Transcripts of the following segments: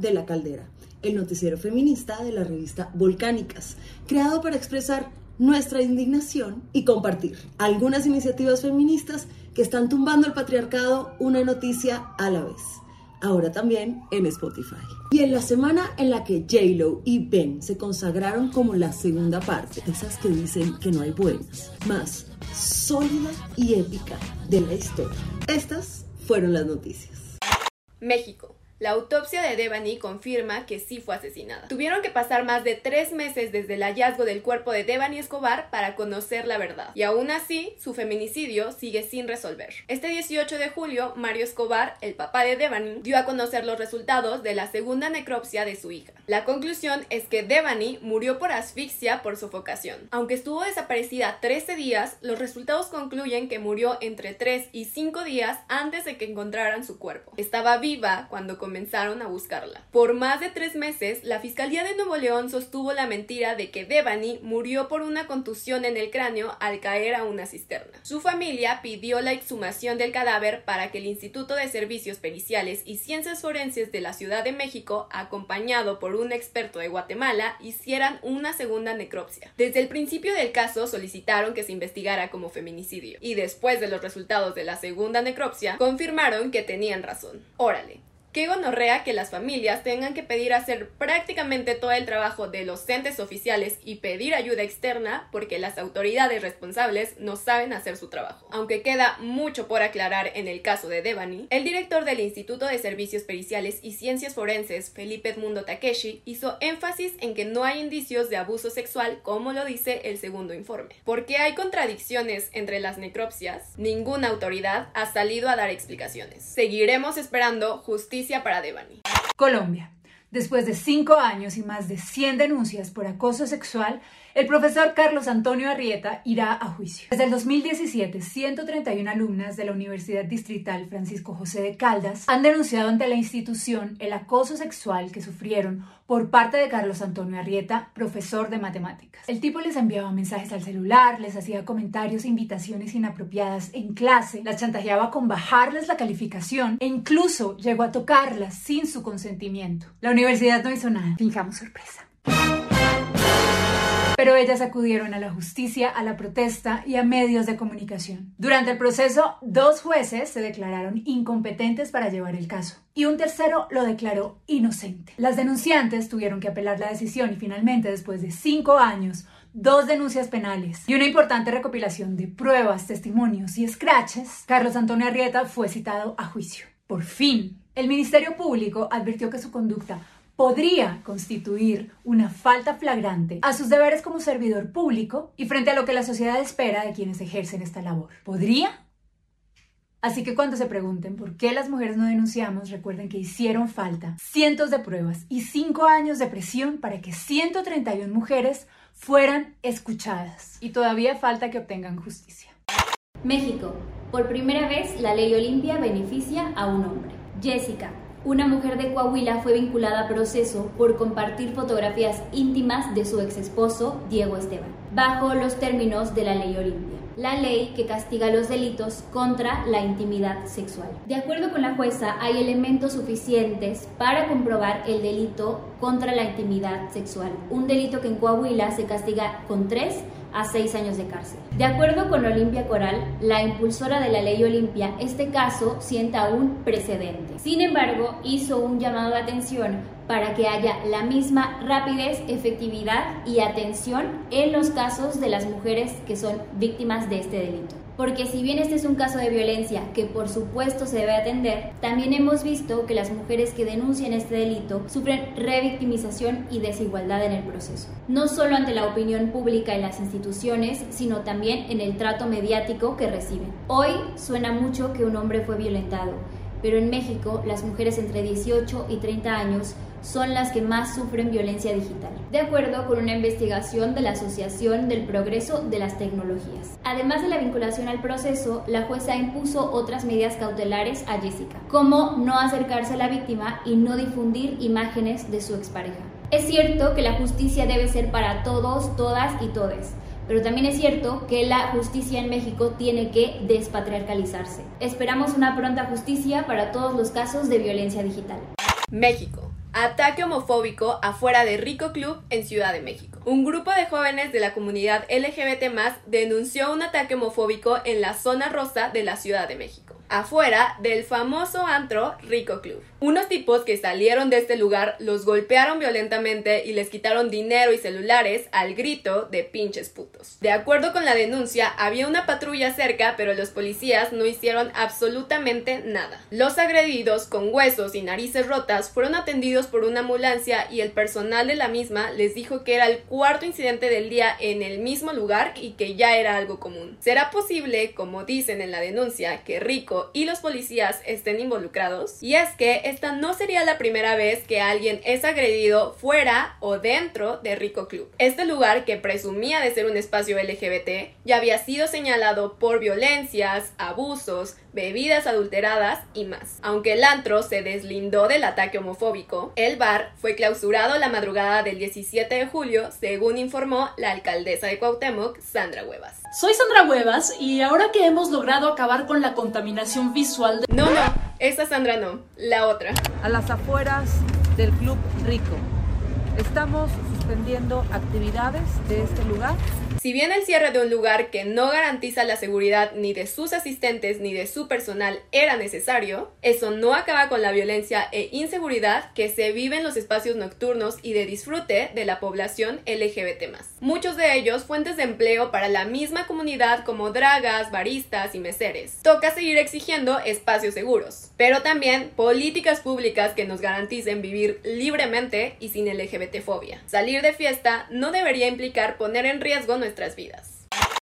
de la Caldera, el noticiero feminista de la revista Volcánicas, creado para expresar nuestra indignación y compartir algunas iniciativas feministas que están tumbando el patriarcado una noticia a la vez. Ahora también en Spotify. Y en la semana en la que J-Lo y Ben se consagraron como la segunda parte, esas que dicen que no hay buenas, más sólida y épica de la historia. Estas fueron las noticias. México. La autopsia de Devani confirma que sí fue asesinada. Tuvieron que pasar más de tres meses desde el hallazgo del cuerpo de Devani Escobar para conocer la verdad. Y aún así, su feminicidio sigue sin resolver. Este 18 de julio, Mario Escobar, el papá de Devani, dio a conocer los resultados de la segunda necropsia de su hija. La conclusión es que Devani murió por asfixia por sofocación. Aunque estuvo desaparecida 13 días, los resultados concluyen que murió entre 3 y 5 días antes de que encontraran su cuerpo. Estaba viva cuando comenzaron a buscarla. Por más de tres meses, la Fiscalía de Nuevo León sostuvo la mentira de que Devani murió por una contusión en el cráneo al caer a una cisterna. Su familia pidió la exhumación del cadáver para que el Instituto de Servicios Periciales y Ciencias Forenses de la Ciudad de México, acompañado por un experto de Guatemala, hicieran una segunda necropsia. Desde el principio del caso solicitaron que se investigara como feminicidio y después de los resultados de la segunda necropsia confirmaron que tenían razón. Órale, Qué gonorrea que las familias tengan que pedir hacer prácticamente todo el trabajo de los entes oficiales y pedir ayuda externa porque las autoridades responsables no saben hacer su trabajo. Aunque queda mucho por aclarar en el caso de Devani, el director del Instituto de Servicios Periciales y Ciencias Forenses, Felipe Edmundo Takeshi, hizo énfasis en que no hay indicios de abuso sexual como lo dice el segundo informe. Porque hay contradicciones entre las necropsias, ninguna autoridad ha salido a dar explicaciones. Seguiremos esperando justicia para Devani. Colombia. Después de cinco años y más de 100 denuncias por acoso sexual, el profesor Carlos Antonio Arrieta irá a juicio. Desde el 2017, 131 alumnas de la Universidad Distrital Francisco José de Caldas han denunciado ante la institución el acoso sexual que sufrieron por parte de Carlos Antonio Arrieta, profesor de matemáticas. El tipo les enviaba mensajes al celular, les hacía comentarios invitaciones inapropiadas en clase, las chantajeaba con bajarles la calificación e incluso llegó a tocarlas sin su consentimiento. La universidad no hizo nada. Fijamos sorpresa pero ellas acudieron a la justicia, a la protesta y a medios de comunicación. Durante el proceso, dos jueces se declararon incompetentes para llevar el caso y un tercero lo declaró inocente. Las denunciantes tuvieron que apelar la decisión y finalmente, después de cinco años, dos denuncias penales y una importante recopilación de pruebas, testimonios y scratches, Carlos Antonio Arrieta fue citado a juicio. Por fin, el Ministerio Público advirtió que su conducta podría constituir una falta flagrante a sus deberes como servidor público y frente a lo que la sociedad espera de quienes ejercen esta labor. ¿Podría? Así que cuando se pregunten por qué las mujeres no denunciamos, recuerden que hicieron falta cientos de pruebas y cinco años de presión para que 131 mujeres fueran escuchadas. Y todavía falta que obtengan justicia. México. Por primera vez, la ley Olimpia beneficia a un hombre. Jessica, una mujer de Coahuila fue vinculada a proceso por compartir fotografías íntimas de su ex esposo, Diego Esteban, bajo los términos de la ley Olimpia, la ley que castiga los delitos contra la intimidad sexual. De acuerdo con la jueza, hay elementos suficientes para comprobar el delito contra la intimidad sexual, un delito que en Coahuila se castiga con tres a seis años de cárcel. De acuerdo con Olimpia Coral, la impulsora de la ley Olimpia, este caso sienta un precedente. Sin embargo, hizo un llamado de atención para que haya la misma rapidez, efectividad y atención en los casos de las mujeres que son víctimas de este delito porque si bien este es un caso de violencia que por supuesto se debe atender, también hemos visto que las mujeres que denuncian este delito sufren revictimización y desigualdad en el proceso, no solo ante la opinión pública y las instituciones, sino también en el trato mediático que reciben. Hoy suena mucho que un hombre fue violentado, pero en México las mujeres entre 18 y 30 años son las que más sufren violencia digital, de acuerdo con una investigación de la Asociación del Progreso de las Tecnologías. Además de la vinculación al proceso, la jueza impuso otras medidas cautelares a Jessica, como no acercarse a la víctima y no difundir imágenes de su expareja. Es cierto que la justicia debe ser para todos, todas y todes, pero también es cierto que la justicia en México tiene que despatriarcalizarse. Esperamos una pronta justicia para todos los casos de violencia digital. México. Ataque homofóbico afuera de Rico Club en Ciudad de México. Un grupo de jóvenes de la comunidad LGBT denunció un ataque homofóbico en la zona rosa de la Ciudad de México afuera del famoso antro Rico Club. Unos tipos que salieron de este lugar los golpearon violentamente y les quitaron dinero y celulares al grito de pinches putos. De acuerdo con la denuncia, había una patrulla cerca, pero los policías no hicieron absolutamente nada. Los agredidos con huesos y narices rotas fueron atendidos por una ambulancia y el personal de la misma les dijo que era el cuarto incidente del día en el mismo lugar y que ya era algo común. ¿Será posible, como dicen en la denuncia, que Rico y los policías estén involucrados. Y es que esta no sería la primera vez que alguien es agredido fuera o dentro de Rico Club. Este lugar, que presumía de ser un espacio LGBT, ya había sido señalado por violencias, abusos, bebidas adulteradas y más. Aunque el antro se deslindó del ataque homofóbico, el bar fue clausurado la madrugada del 17 de julio, según informó la alcaldesa de Cuauhtémoc, Sandra Huevas. Soy Sandra Huevas y ahora que hemos logrado acabar con la contaminación visual de... No, no, esa Sandra no, la otra. A las afueras del Club Rico. Estamos suspendiendo actividades de este lugar si bien el cierre de un lugar que no garantiza la seguridad ni de sus asistentes ni de su personal era necesario, eso no acaba con la violencia e inseguridad que se vive en los espacios nocturnos y de disfrute de la población LGBT. Muchos de ellos fuentes de empleo para la misma comunidad como dragas, baristas y meseres. Toca seguir exigiendo espacios seguros, pero también políticas públicas que nos garanticen vivir libremente y sin LGBT fobia. Salir de fiesta no debería implicar poner en riesgo nuestra nuestras vidas.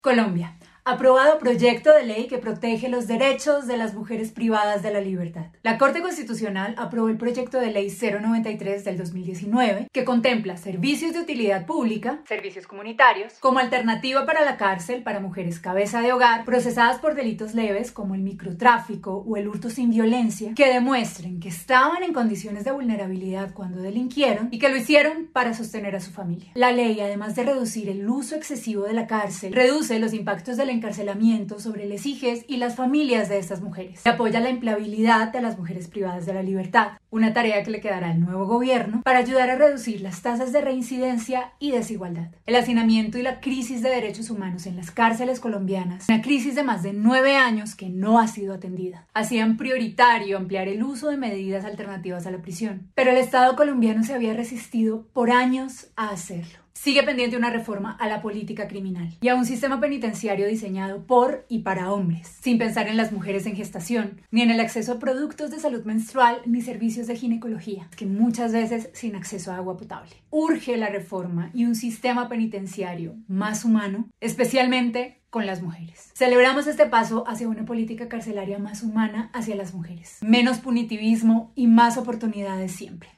Colombia aprobado proyecto de ley que protege los derechos de las mujeres privadas de la libertad. La Corte Constitucional aprobó el proyecto de ley 093 del 2019 que contempla servicios de utilidad pública, servicios comunitarios, como alternativa para la cárcel para mujeres cabeza de hogar procesadas por delitos leves como el microtráfico o el hurto sin violencia que demuestren que estaban en condiciones de vulnerabilidad cuando delinquieron y que lo hicieron para sostener a su familia. La ley, además de reducir el uso excesivo de la cárcel, reduce los impactos de la encarcelamiento sobre les hijes y las familias de estas mujeres. apoya la empleabilidad de las mujeres privadas de la libertad, una tarea que le quedará al nuevo gobierno para ayudar a reducir las tasas de reincidencia y desigualdad. El hacinamiento y la crisis de derechos humanos en las cárceles colombianas, una crisis de más de nueve años que no ha sido atendida, hacían prioritario ampliar el uso de medidas alternativas a la prisión. Pero el Estado colombiano se había resistido por años a hacerlo sigue pendiente una reforma a la política criminal y a un sistema penitenciario diseñado por y para hombres, sin pensar en las mujeres en gestación, ni en el acceso a productos de salud menstrual ni servicios de ginecología, que muchas veces sin acceso a agua potable. Urge la reforma y un sistema penitenciario más humano, especialmente con las mujeres. Celebramos este paso hacia una política carcelaria más humana hacia las mujeres, menos punitivismo y más oportunidades siempre.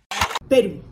Perú.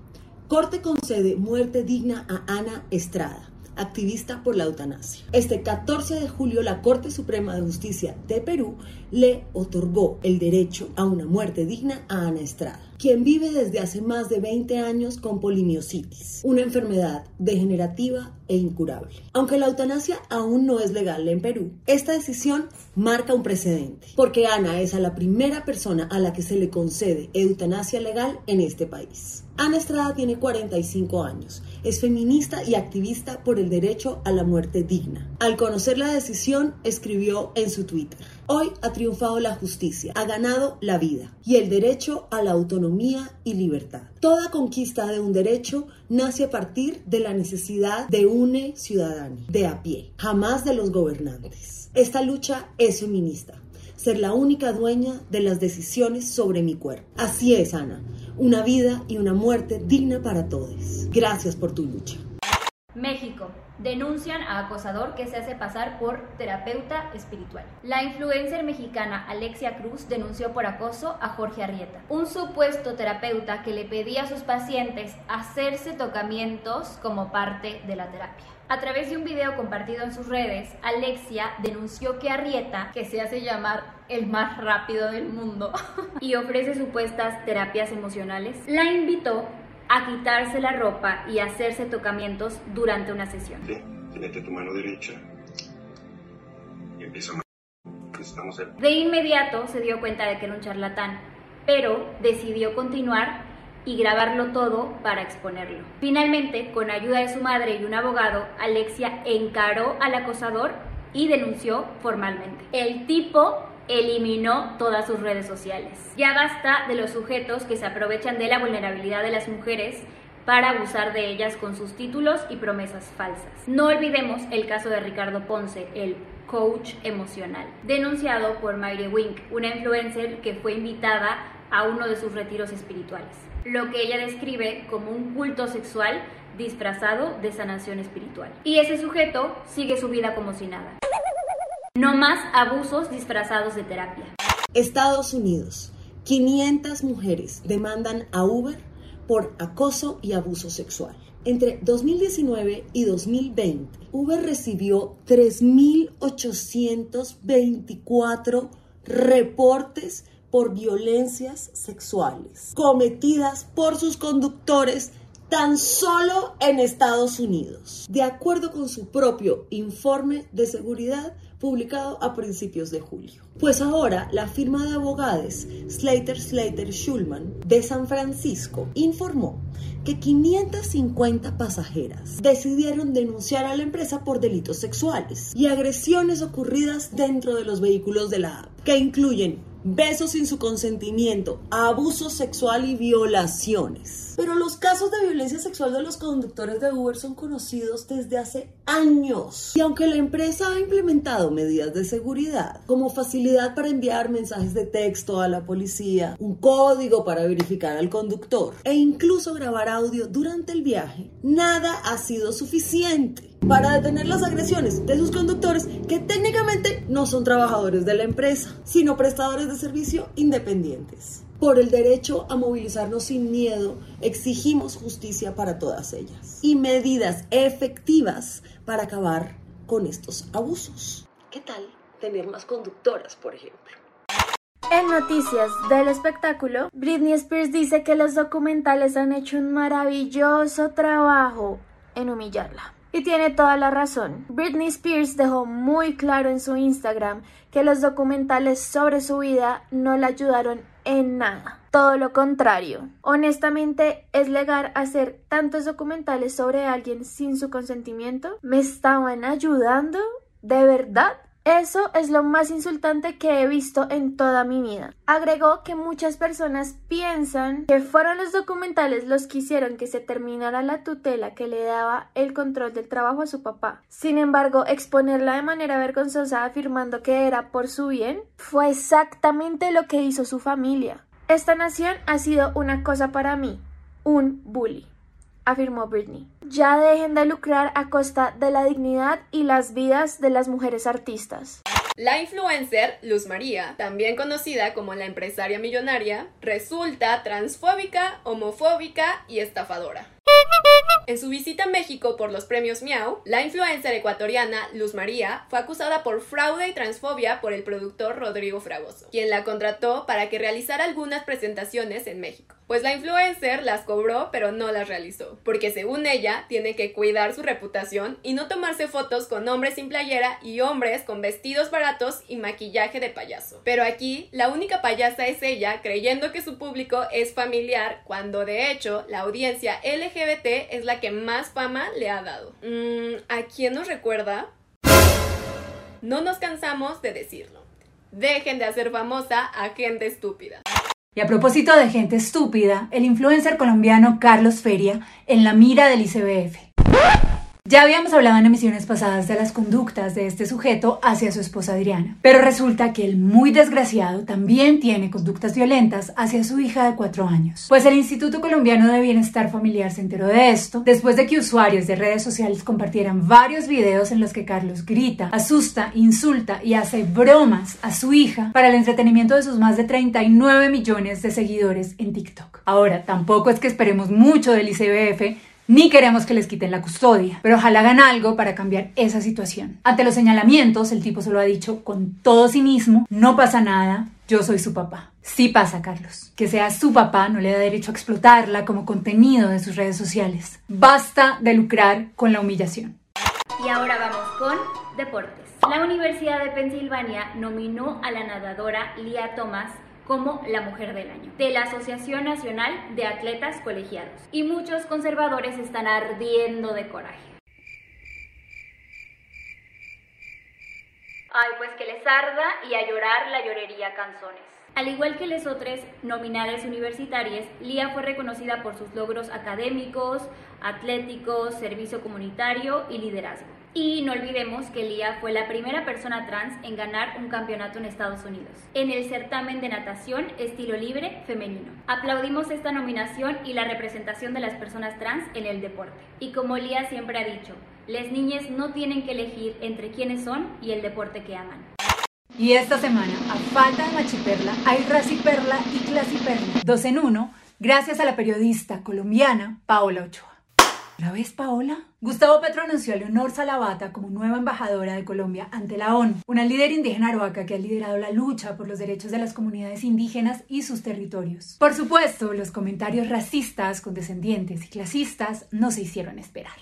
Corte concede muerte digna a Ana Estrada, activista por la eutanasia. Este 14 de julio la Corte Suprema de Justicia de Perú le otorgó el derecho a una muerte digna a Ana Estrada quien vive desde hace más de 20 años con polimiositis, una enfermedad degenerativa e incurable. Aunque la eutanasia aún no es legal en Perú, esta decisión marca un precedente, porque Ana es a la primera persona a la que se le concede eutanasia legal en este país. Ana Estrada tiene 45 años, es feminista y activista por el derecho a la muerte digna. Al conocer la decisión, escribió en su Twitter, Hoy ha triunfado la justicia, ha ganado la vida y el derecho a la autonomía y libertad. Toda conquista de un derecho nace a partir de la necesidad de un ciudadano, de a pie, jamás de los gobernantes. Esta lucha es feminista, ser la única dueña de las decisiones sobre mi cuerpo. Así es, Ana, una vida y una muerte digna para todos. Gracias por tu lucha. México. Denuncian a acosador que se hace pasar por terapeuta espiritual. La influencer mexicana Alexia Cruz denunció por acoso a Jorge Arrieta, un supuesto terapeuta que le pedía a sus pacientes hacerse tocamientos como parte de la terapia. A través de un video compartido en sus redes, Alexia denunció que Arrieta, que se hace llamar el más rápido del mundo y ofrece supuestas terapias emocionales, la invitó a quitarse la ropa y hacerse tocamientos durante una sesión. Sí, mete tu mano derecha y empieza a... De inmediato se dio cuenta de que era un charlatán, pero decidió continuar y grabarlo todo para exponerlo. Finalmente, con ayuda de su madre y un abogado, Alexia encaró al acosador y denunció formalmente. El tipo eliminó todas sus redes sociales. Ya basta de los sujetos que se aprovechan de la vulnerabilidad de las mujeres para abusar de ellas con sus títulos y promesas falsas. No olvidemos el caso de Ricardo Ponce, el coach emocional, denunciado por Mayre Wink, una influencer que fue invitada a uno de sus retiros espirituales, lo que ella describe como un culto sexual disfrazado de sanación espiritual. Y ese sujeto sigue su vida como si nada. No más abusos disfrazados de terapia. Estados Unidos. 500 mujeres demandan a Uber por acoso y abuso sexual. Entre 2019 y 2020, Uber recibió 3.824 reportes por violencias sexuales cometidas por sus conductores tan solo en Estados Unidos, de acuerdo con su propio informe de seguridad publicado a principios de julio. Pues ahora la firma de abogados Slater Slater Schulman de San Francisco informó que 550 pasajeras decidieron denunciar a la empresa por delitos sexuales y agresiones ocurridas dentro de los vehículos de la app, que incluyen besos sin su consentimiento, abuso sexual y violaciones. Pero los casos de violencia sexual de los conductores de Uber son conocidos desde hace años. Y aunque la empresa ha implementado medidas de seguridad, como facilidad para enviar mensajes de texto a la policía, un código para verificar al conductor e incluso grabar audio durante el viaje, nada ha sido suficiente para detener las agresiones de sus conductores que técnicamente no son trabajadores de la empresa, sino prestadores de servicio independientes. Por el derecho a movilizarnos sin miedo, exigimos justicia para todas ellas y medidas efectivas para acabar con estos abusos. ¿Qué tal tener más conductoras, por ejemplo? En noticias del espectáculo, Britney Spears dice que los documentales han hecho un maravilloso trabajo en humillarla. Y tiene toda la razón. Britney Spears dejó muy claro en su Instagram que los documentales sobre su vida no la ayudaron en nada. Todo lo contrario. Honestamente, es legal hacer tantos documentales sobre alguien sin su consentimiento. ¿Me estaban ayudando? ¿De verdad? Eso es lo más insultante que he visto en toda mi vida. Agregó que muchas personas piensan que fueron los documentales los que hicieron que se terminara la tutela que le daba el control del trabajo a su papá. Sin embargo, exponerla de manera vergonzosa afirmando que era por su bien fue exactamente lo que hizo su familia. Esta nación ha sido una cosa para mí, un bully afirmó Britney. Ya dejen de lucrar a costa de la dignidad y las vidas de las mujeres artistas. La influencer Luz María, también conocida como la empresaria millonaria, resulta transfóbica, homofóbica y estafadora. En su visita a México por los premios Miau, la influencer ecuatoriana Luz María fue acusada por fraude y transfobia por el productor Rodrigo Fragoso, quien la contrató para que realizara algunas presentaciones en México. Pues la influencer las cobró pero no las realizó, porque según ella tiene que cuidar su reputación y no tomarse fotos con hombres sin playera y hombres con vestidos baratos y maquillaje de payaso. Pero aquí la única payasa es ella creyendo que su público es familiar cuando de hecho la audiencia LGBT es la que más fama le ha dado. Mm, ¿A quién nos recuerda? No nos cansamos de decirlo. Dejen de hacer famosa a gente estúpida. Y a propósito de gente estúpida, el influencer colombiano Carlos Feria en la mira del ICBF. Ya habíamos hablado en emisiones pasadas de las conductas de este sujeto hacia su esposa Adriana, pero resulta que el muy desgraciado también tiene conductas violentas hacia su hija de cuatro años. Pues el Instituto Colombiano de Bienestar Familiar se enteró de esto después de que usuarios de redes sociales compartieran varios videos en los que Carlos grita, asusta, insulta y hace bromas a su hija para el entretenimiento de sus más de 39 millones de seguidores en TikTok. Ahora, tampoco es que esperemos mucho del ICBF ni queremos que les quiten la custodia, pero ojalá hagan algo para cambiar esa situación. Ante los señalamientos, el tipo solo ha dicho con todo cinismo, no pasa nada, yo soy su papá. Sí pasa, Carlos. Que sea su papá no le da derecho a explotarla como contenido de sus redes sociales. Basta de lucrar con la humillación. Y ahora vamos con deportes. La Universidad de Pensilvania nominó a la nadadora Lia Thomas como la Mujer del Año, de la Asociación Nacional de Atletas Colegiados. Y muchos conservadores están ardiendo de coraje. Ay, pues que les arda y a llorar la llorería canzones. Al igual que les otras nominales universitarias, Lía fue reconocida por sus logros académicos, atléticos, servicio comunitario y liderazgo. Y no olvidemos que Lía fue la primera persona trans en ganar un campeonato en Estados Unidos, en el certamen de natación estilo libre femenino. Aplaudimos esta nominación y la representación de las personas trans en el deporte. Y como Lía siempre ha dicho, las niñas no tienen que elegir entre quiénes son y el deporte que aman. Y esta semana, a falta de machiperla, hay raciperla y clasiperla. Dos en uno, gracias a la periodista colombiana Paola Ochoa. ¿La ves, Paola? Gustavo Petro anunció a Leonor Salavata como nueva embajadora de Colombia ante la ONU, una líder indígena aroaca que ha liderado la lucha por los derechos de las comunidades indígenas y sus territorios. Por supuesto, los comentarios racistas, condescendientes y clasistas no se hicieron esperar.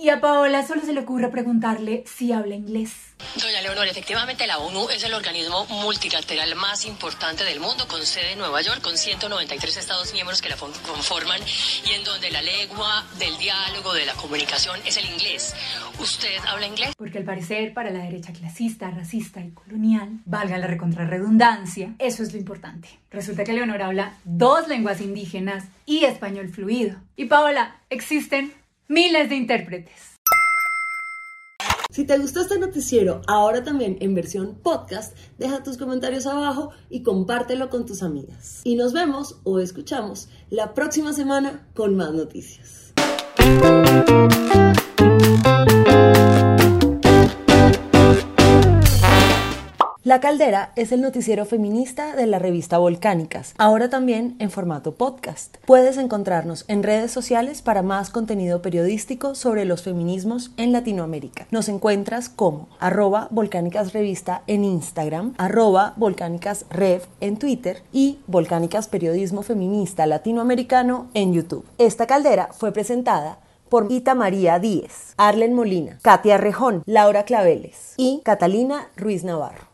Y a Paola solo se le ocurre preguntarle si habla inglés. Doña Leonor, efectivamente la ONU es el organismo multilateral más importante del mundo, con sede en Nueva York, con 193 Estados miembros que la conforman y en donde la lengua del diálogo, de la comunicación es el inglés. ¿Usted habla inglés? Porque al parecer para la derecha clasista, racista y colonial, valga la recontrarredundancia, eso es lo importante. Resulta que Leonor habla dos lenguas indígenas y español fluido. Y Paola, existen miles de intérpretes. Si te gustó este noticiero, ahora también en versión podcast, deja tus comentarios abajo y compártelo con tus amigas. Y nos vemos o escuchamos la próxima semana con más noticias. La Caldera es el noticiero feminista de la revista Volcánicas, ahora también en formato podcast. Puedes encontrarnos en redes sociales para más contenido periodístico sobre los feminismos en Latinoamérica. Nos encuentras como arroba Volcánicas Revista en Instagram, arroba Volcánicas Rev en Twitter y Volcánicas Periodismo Feminista Latinoamericano en YouTube. Esta caldera fue presentada por Ita María Díez, Arlen Molina, Katia Rejón, Laura Claveles y Catalina Ruiz Navarro.